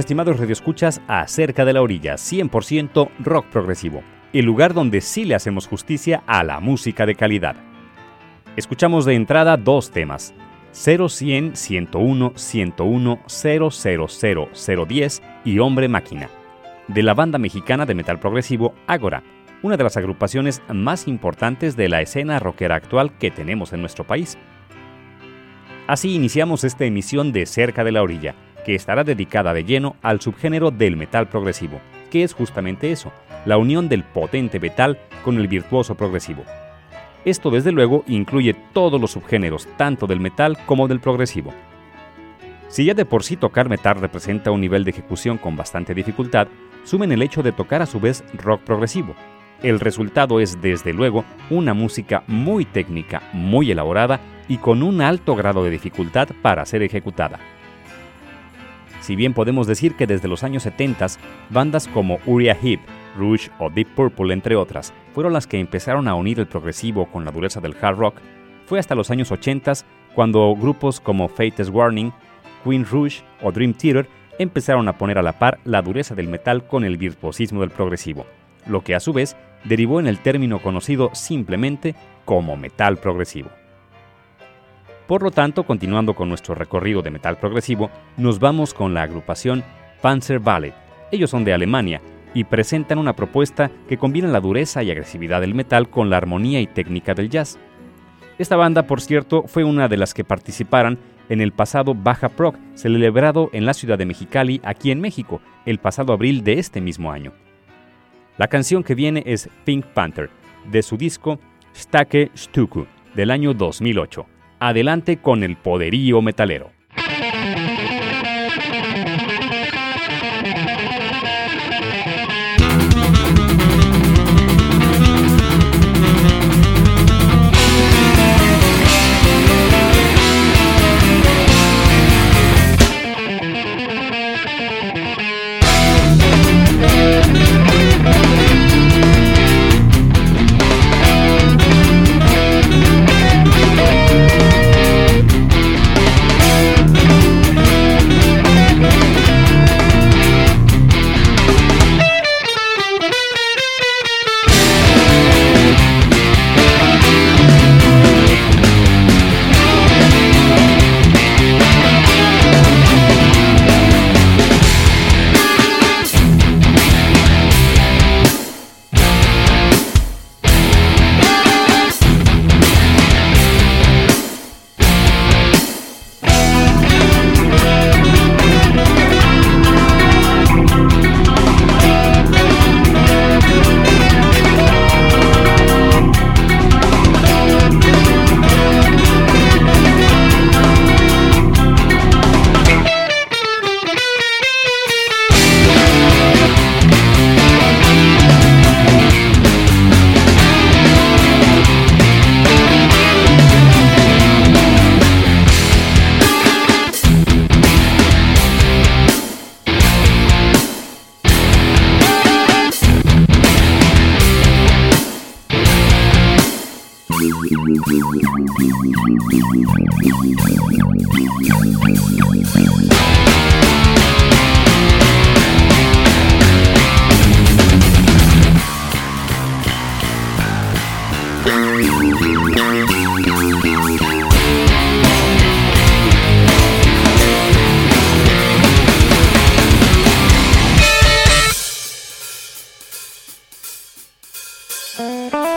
Estimados radioescuchas a Cerca de la Orilla, 100% rock progresivo, el lugar donde sí le hacemos justicia a la música de calidad. Escuchamos de entrada dos temas, 0100 101 101 000 010 y Hombre Máquina, de la banda mexicana de metal progresivo Agora, una de las agrupaciones más importantes de la escena rockera actual que tenemos en nuestro país. Así iniciamos esta emisión de Cerca de la Orilla que estará dedicada de lleno al subgénero del metal progresivo, que es justamente eso, la unión del potente metal con el virtuoso progresivo. Esto desde luego incluye todos los subgéneros, tanto del metal como del progresivo. Si ya de por sí tocar metal representa un nivel de ejecución con bastante dificultad, sumen el hecho de tocar a su vez rock progresivo. El resultado es desde luego una música muy técnica, muy elaborada y con un alto grado de dificultad para ser ejecutada. Si bien podemos decir que desde los años 70, bandas como Uriah Heep, Rouge o Deep Purple, entre otras, fueron las que empezaron a unir el progresivo con la dureza del hard rock, fue hasta los años 80 cuando grupos como Fate's Warning, Queen Rouge o Dream Theater empezaron a poner a la par la dureza del metal con el virtuosismo del progresivo, lo que a su vez derivó en el término conocido simplemente como metal progresivo. Por lo tanto, continuando con nuestro recorrido de metal progresivo, nos vamos con la agrupación Panzer Ballet. Ellos son de Alemania y presentan una propuesta que combina la dureza y agresividad del metal con la armonía y técnica del jazz. Esta banda, por cierto, fue una de las que participaran en el pasado Baja Prog, celebrado en la ciudad de Mexicali, aquí en México, el pasado abril de este mismo año. La canción que viene es Pink Panther, de su disco Stake Stuku, del año 2008 adelante con el poderío metalero. Música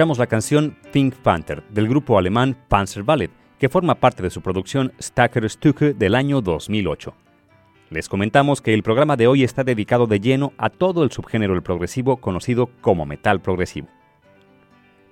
Escuchamos la canción Pink Panther del grupo alemán Panzer Ballet, que forma parte de su producción Stacker Stücke del año 2008. Les comentamos que el programa de hoy está dedicado de lleno a todo el subgénero del progresivo conocido como metal progresivo.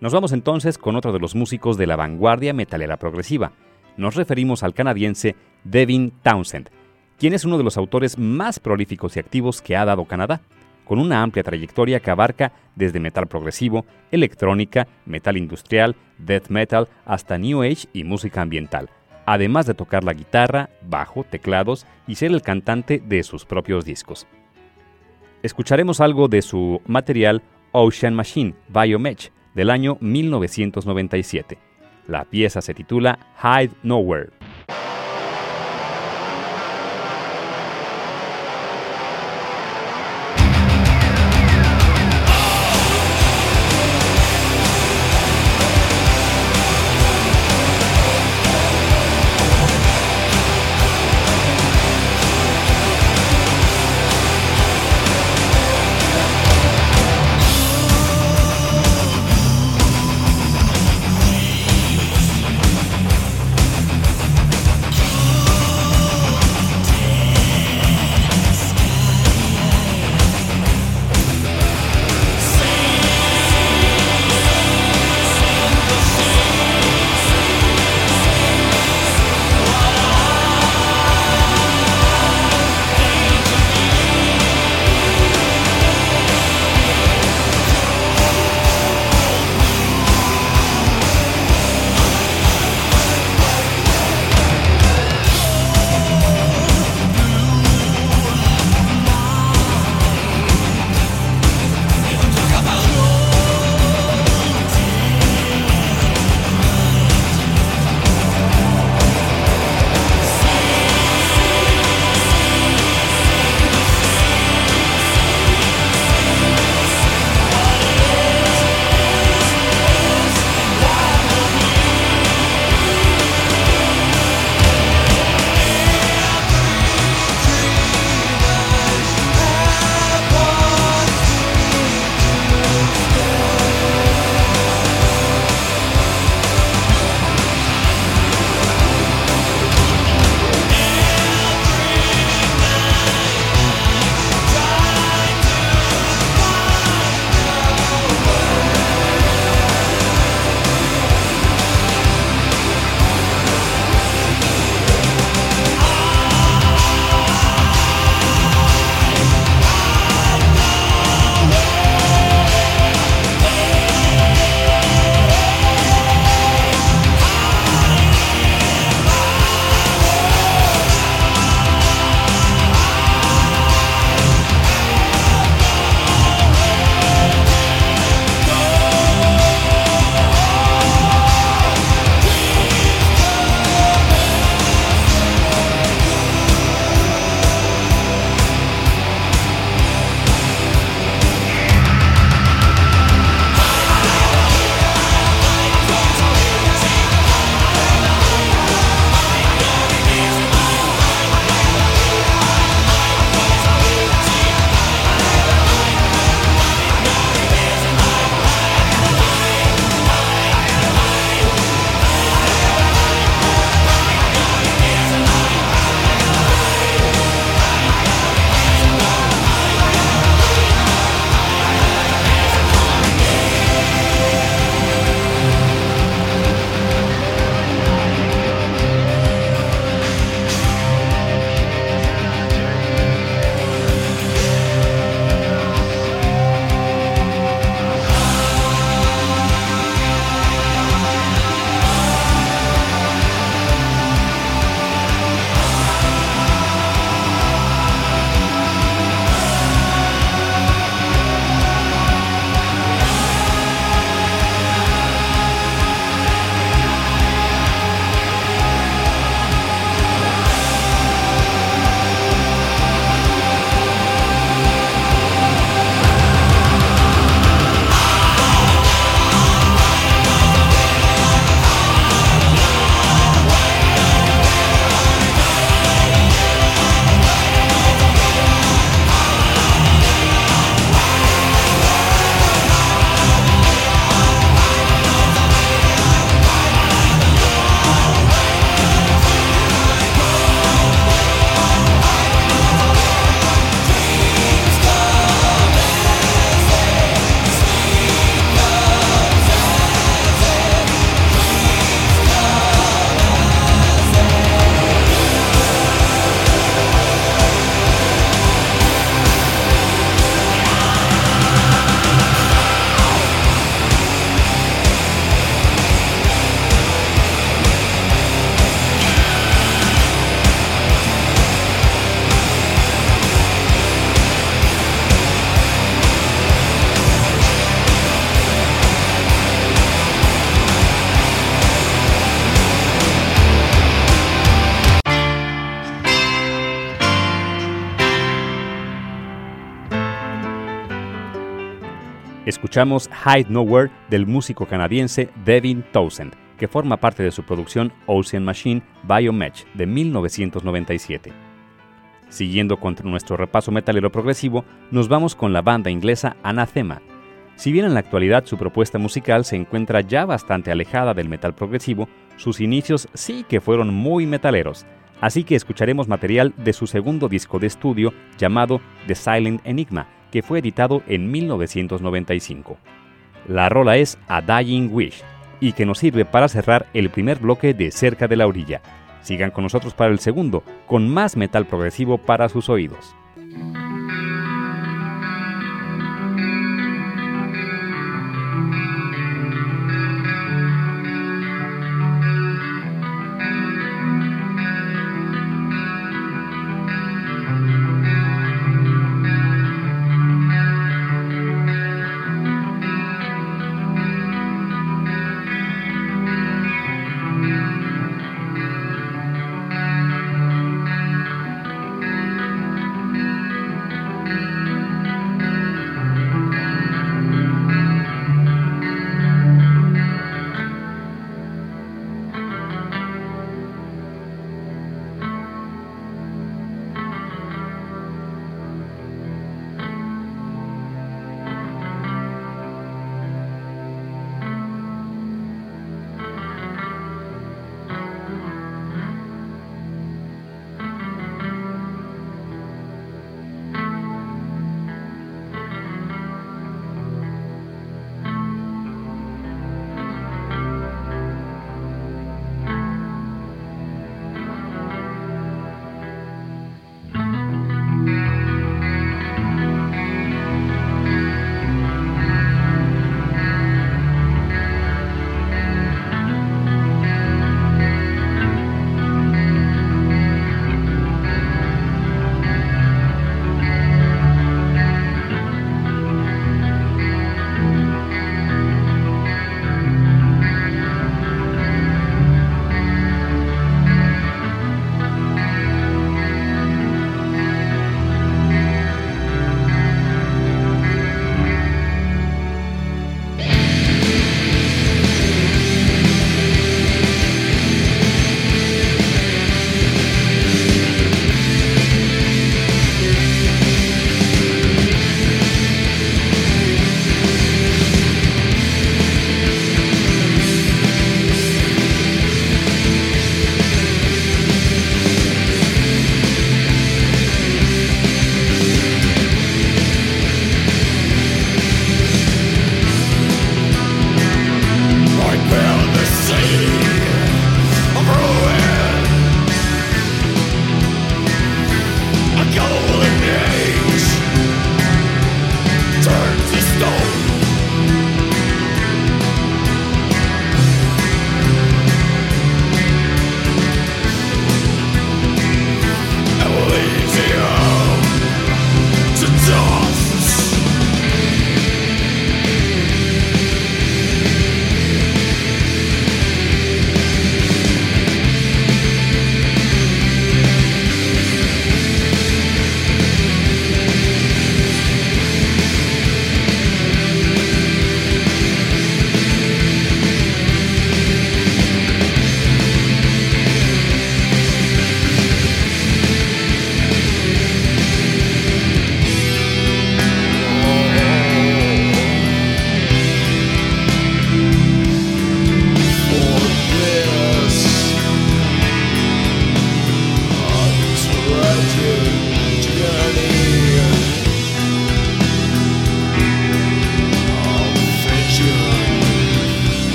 Nos vamos entonces con otro de los músicos de la vanguardia metalera progresiva. Nos referimos al canadiense Devin Townsend, quien es uno de los autores más prolíficos y activos que ha dado Canadá, con una amplia trayectoria que abarca desde metal progresivo, electrónica, metal industrial, death metal, hasta new age y música ambiental además de tocar la guitarra, bajo, teclados y ser el cantante de sus propios discos. Escucharemos algo de su material Ocean Machine Biomatch del año 1997. La pieza se titula Hide Nowhere. Escuchamos Hide Nowhere del músico canadiense Devin Townsend, que forma parte de su producción Ocean Machine Biomatch de 1997. Siguiendo con nuestro repaso metalero progresivo, nos vamos con la banda inglesa Anathema. Si bien en la actualidad su propuesta musical se encuentra ya bastante alejada del metal progresivo, sus inicios sí que fueron muy metaleros, así que escucharemos material de su segundo disco de estudio llamado The Silent Enigma, que fue editado en 1995. La rola es A Dying Wish y que nos sirve para cerrar el primer bloque de Cerca de la Orilla. Sigan con nosotros para el segundo, con más metal progresivo para sus oídos.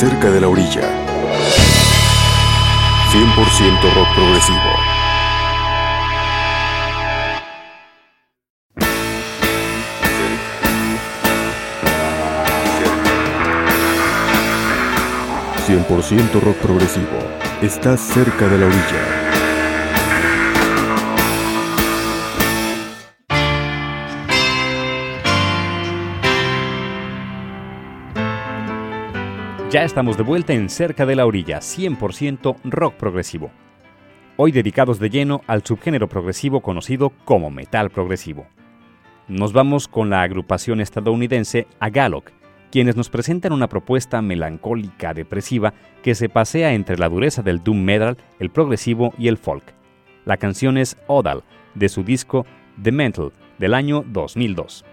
Cerca de la orilla. 100% rock progresivo. ...100% rock progresivo... ...estás cerca de la orilla... Ya estamos de vuelta en Cerca de la Orilla, 100% rock progresivo. Hoy dedicados de lleno al subgénero progresivo conocido como metal progresivo. Nos vamos con la agrupación estadounidense Agalok, quienes nos presentan una propuesta melancólica depresiva que se pasea entre la dureza del doom metal, el progresivo y el folk. La canción es Odal, de su disco The Mental, del año 2002.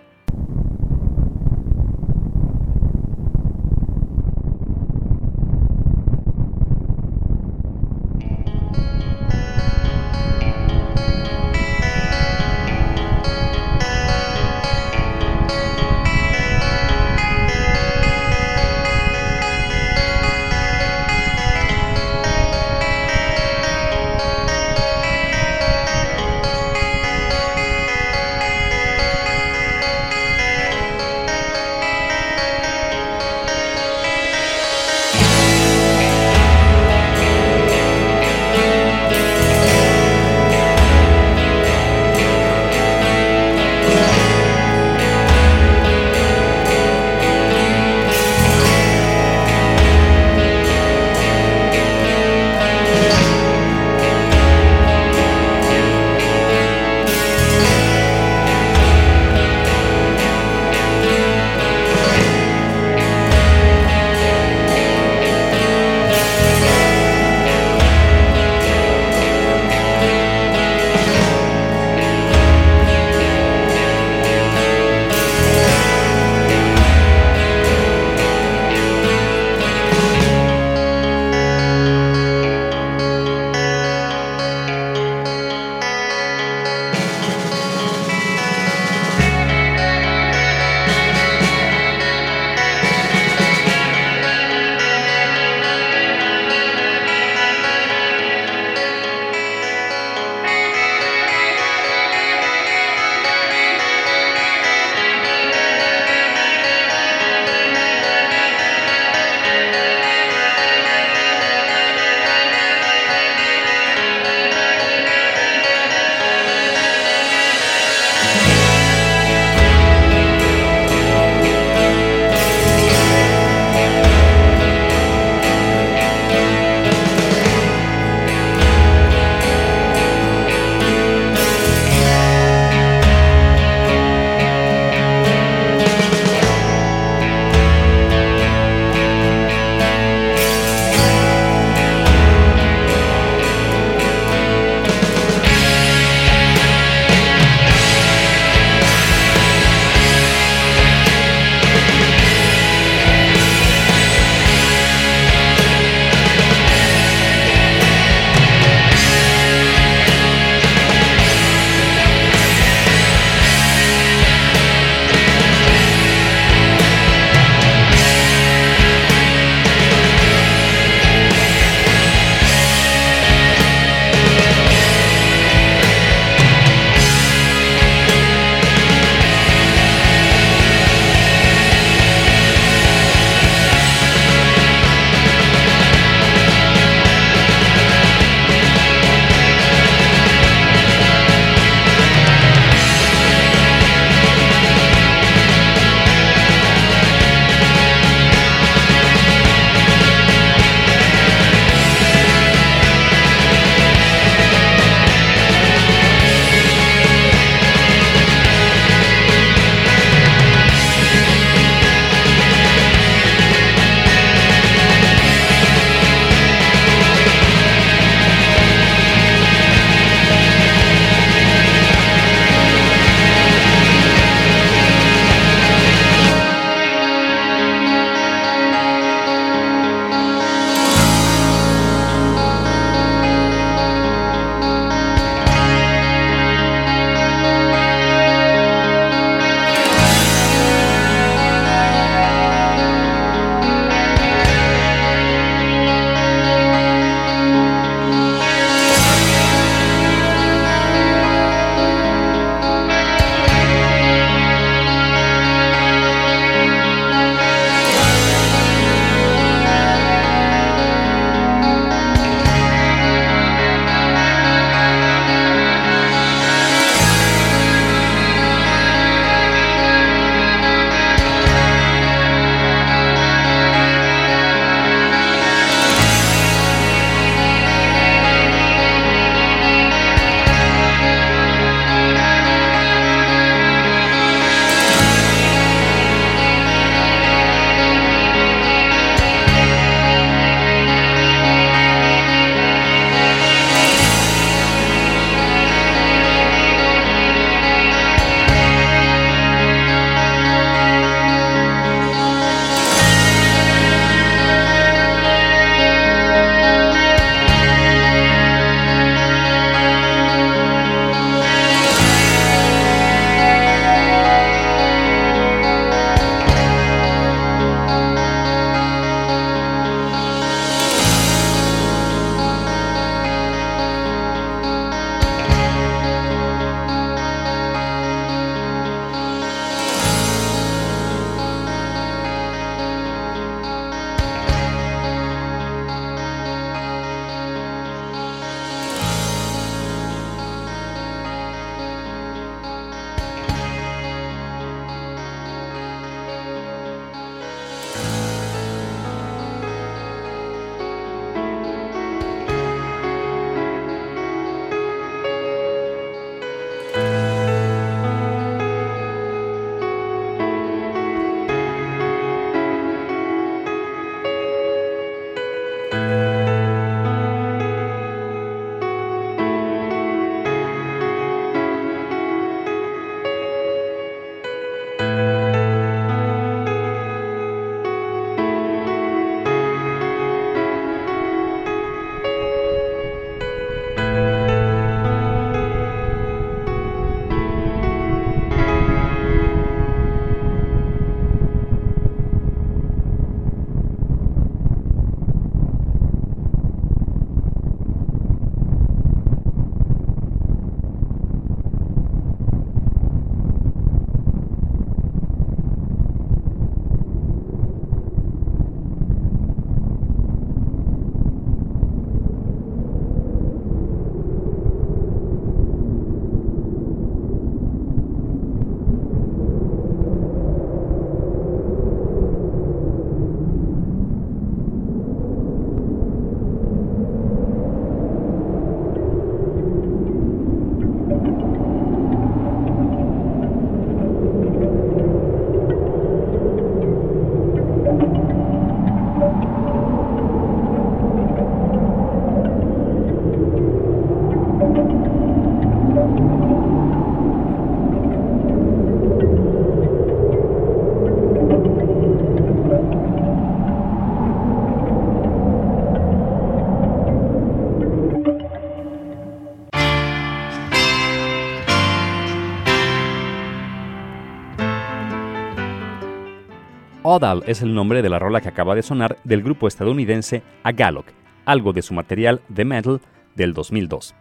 Odal es el nombre de la rola que acaba de sonar del grupo estadounidense Agalloch, algo de su material The Metal del 2002.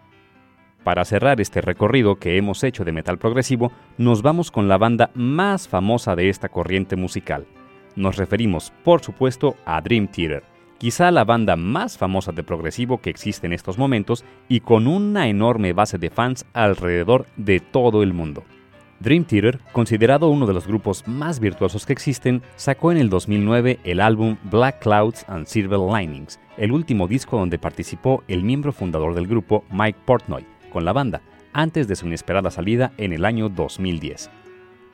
Para cerrar este recorrido que hemos hecho de metal progresivo, nos vamos con la banda más famosa de esta corriente musical. Nos referimos, por supuesto, a Dream Theater, quizá la banda más famosa de progresivo que existe en estos momentos y con una enorme base de fans alrededor de todo el mundo. Dream Theater, considerado uno de los grupos más virtuosos que existen, sacó en el 2009 el álbum Black Clouds and Silver Linings, el último disco donde participó el miembro fundador del grupo Mike Portnoy con la banda, antes de su inesperada salida en el año 2010.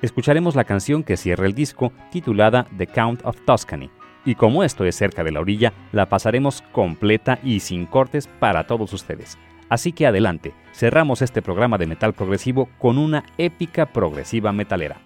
Escucharemos la canción que cierra el disco, titulada The Count of Tuscany, y como esto es cerca de la orilla, la pasaremos completa y sin cortes para todos ustedes. Así que adelante, cerramos este programa de metal progresivo con una épica progresiva metalera.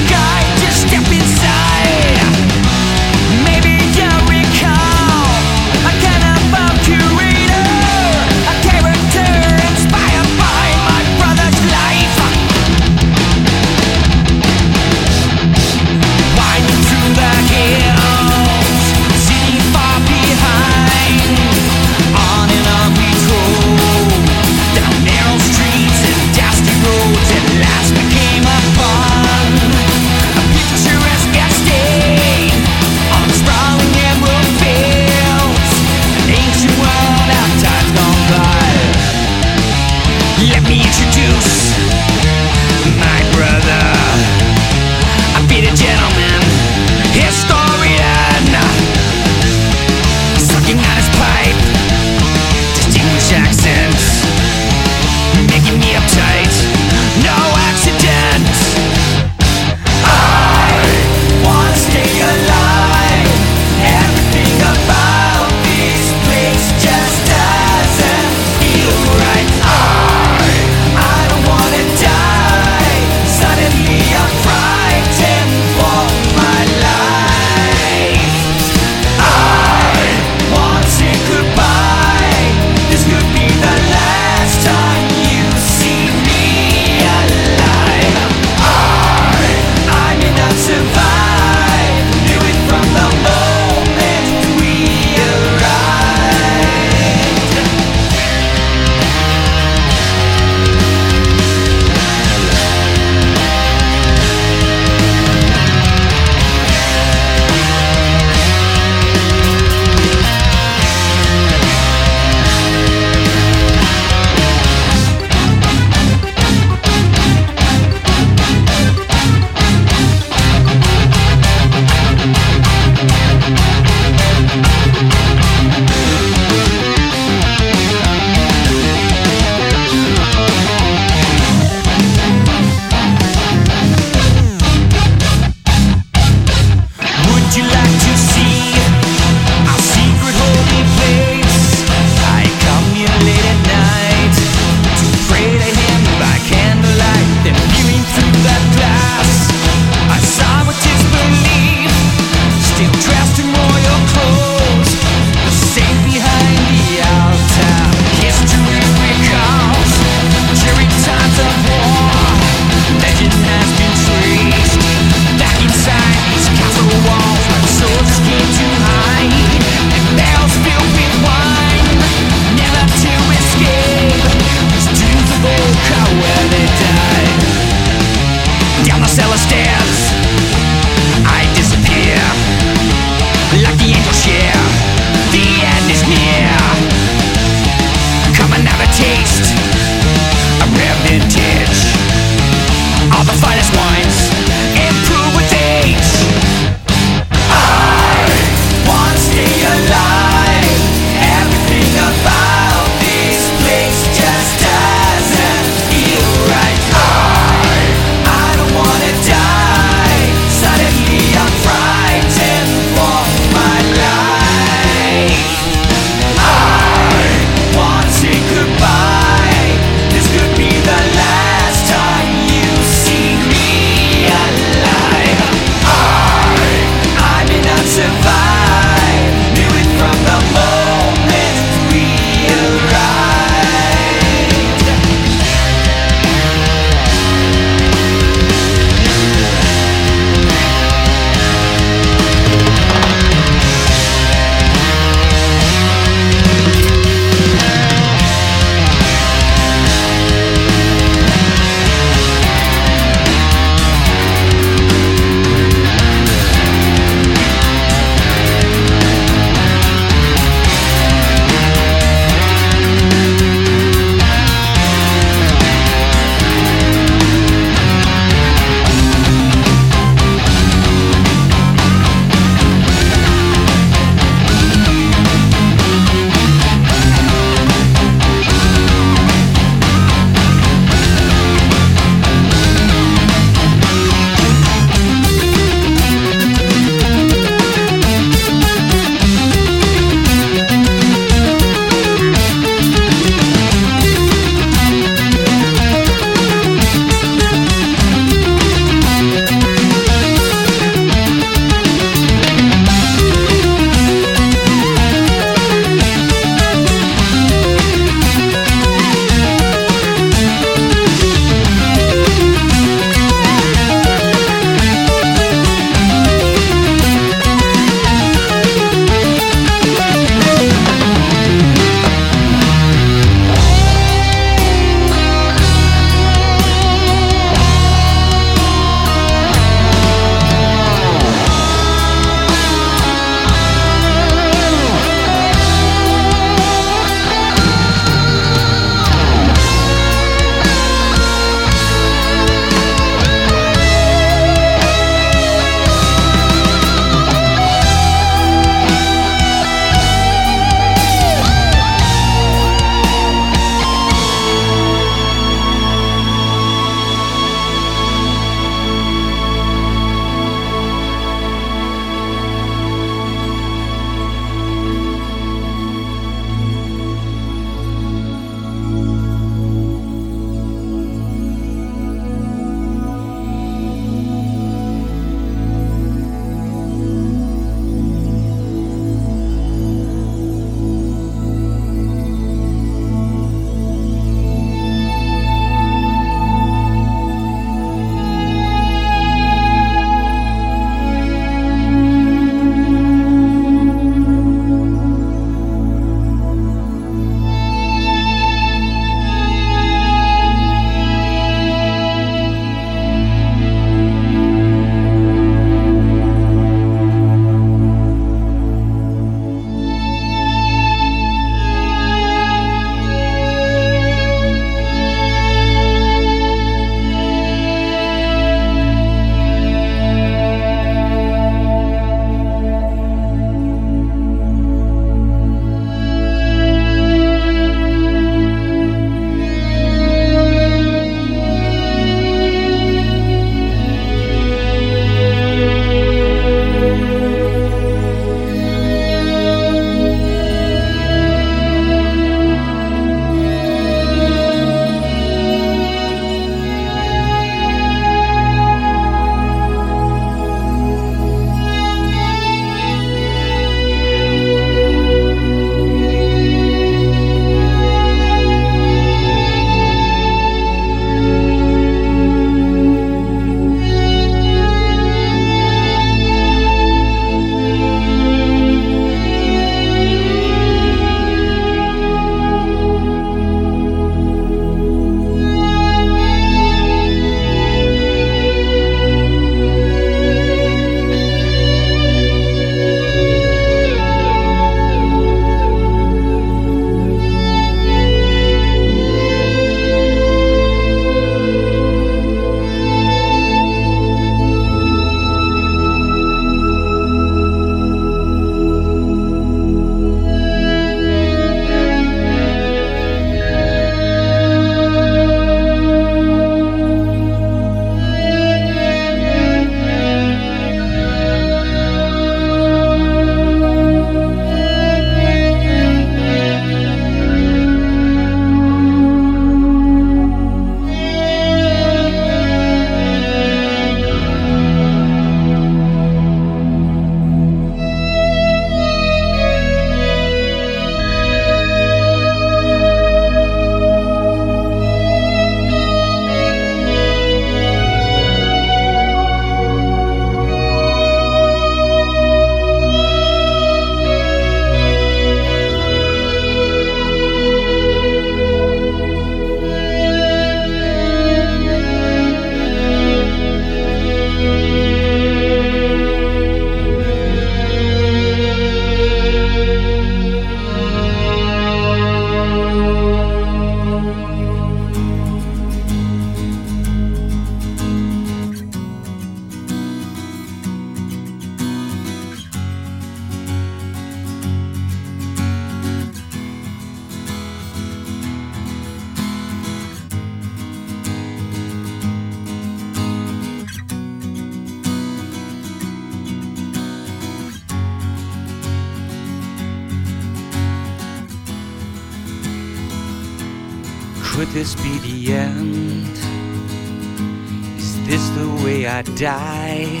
Die?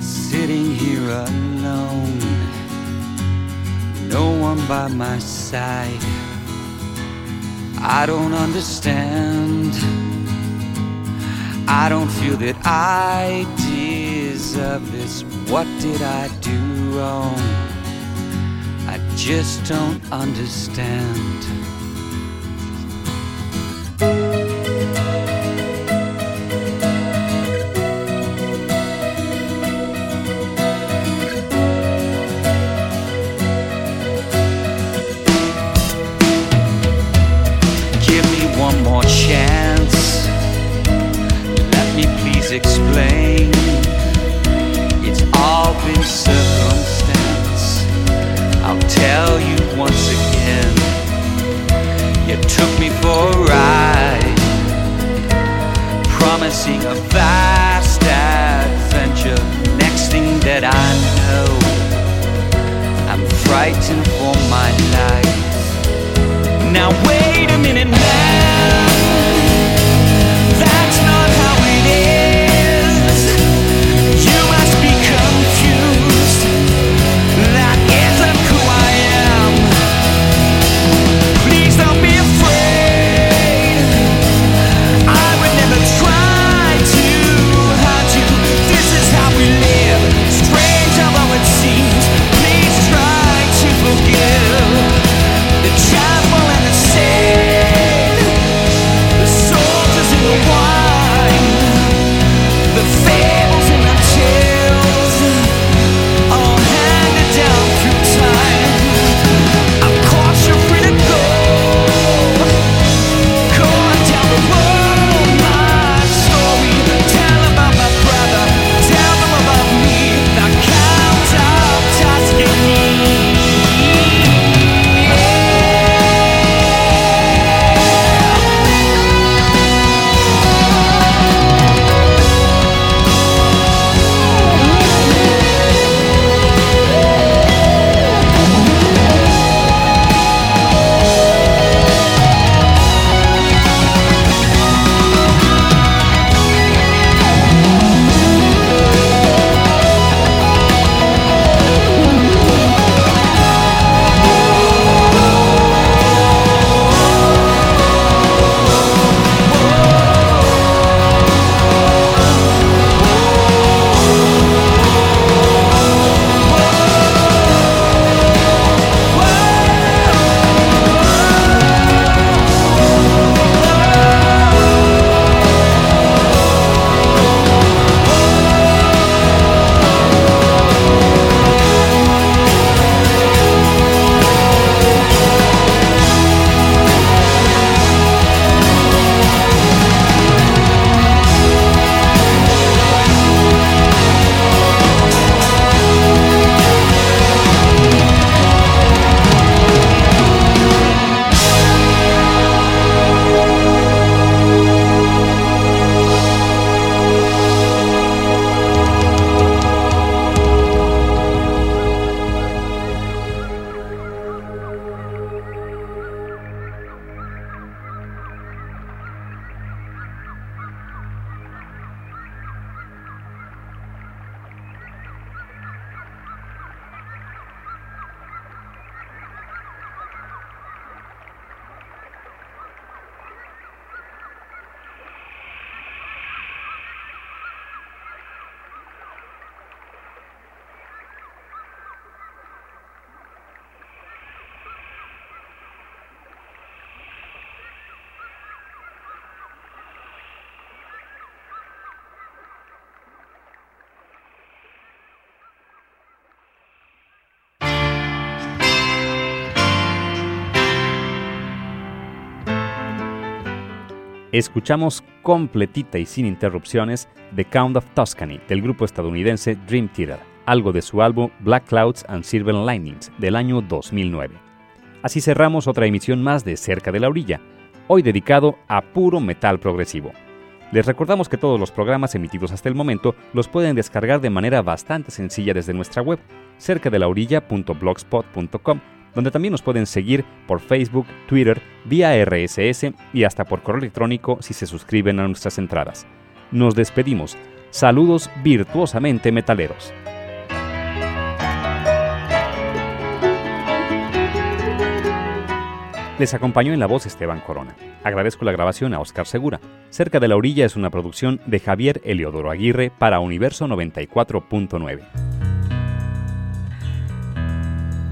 Sitting here alone, no one by my side. I don't understand. I don't feel that I deserve this. What did I do wrong? I just don't understand. Escuchamos completita y sin interrupciones The Count of Tuscany del grupo estadounidense Dream Theater, algo de su álbum Black Clouds and Silver Linings del año 2009. Así cerramos otra emisión más de Cerca de la Orilla, hoy dedicado a puro metal progresivo. Les recordamos que todos los programas emitidos hasta el momento los pueden descargar de manera bastante sencilla desde nuestra web, cerca de la donde también nos pueden seguir por Facebook, Twitter, vía RSS y hasta por correo electrónico si se suscriben a nuestras entradas. Nos despedimos. Saludos virtuosamente metaleros. Les acompañó en la voz Esteban Corona. Agradezco la grabación a Oscar Segura. Cerca de la orilla es una producción de Javier Eliodoro Aguirre para Universo 94.9.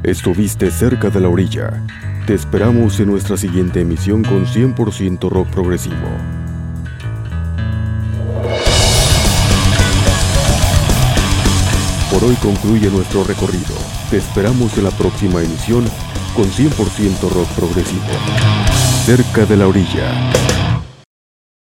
Estuviste cerca de la orilla. Te esperamos en nuestra siguiente emisión con 100% rock progresivo. Por hoy concluye nuestro recorrido. Te esperamos en la próxima emisión con 100% rock progresivo. Cerca de la orilla.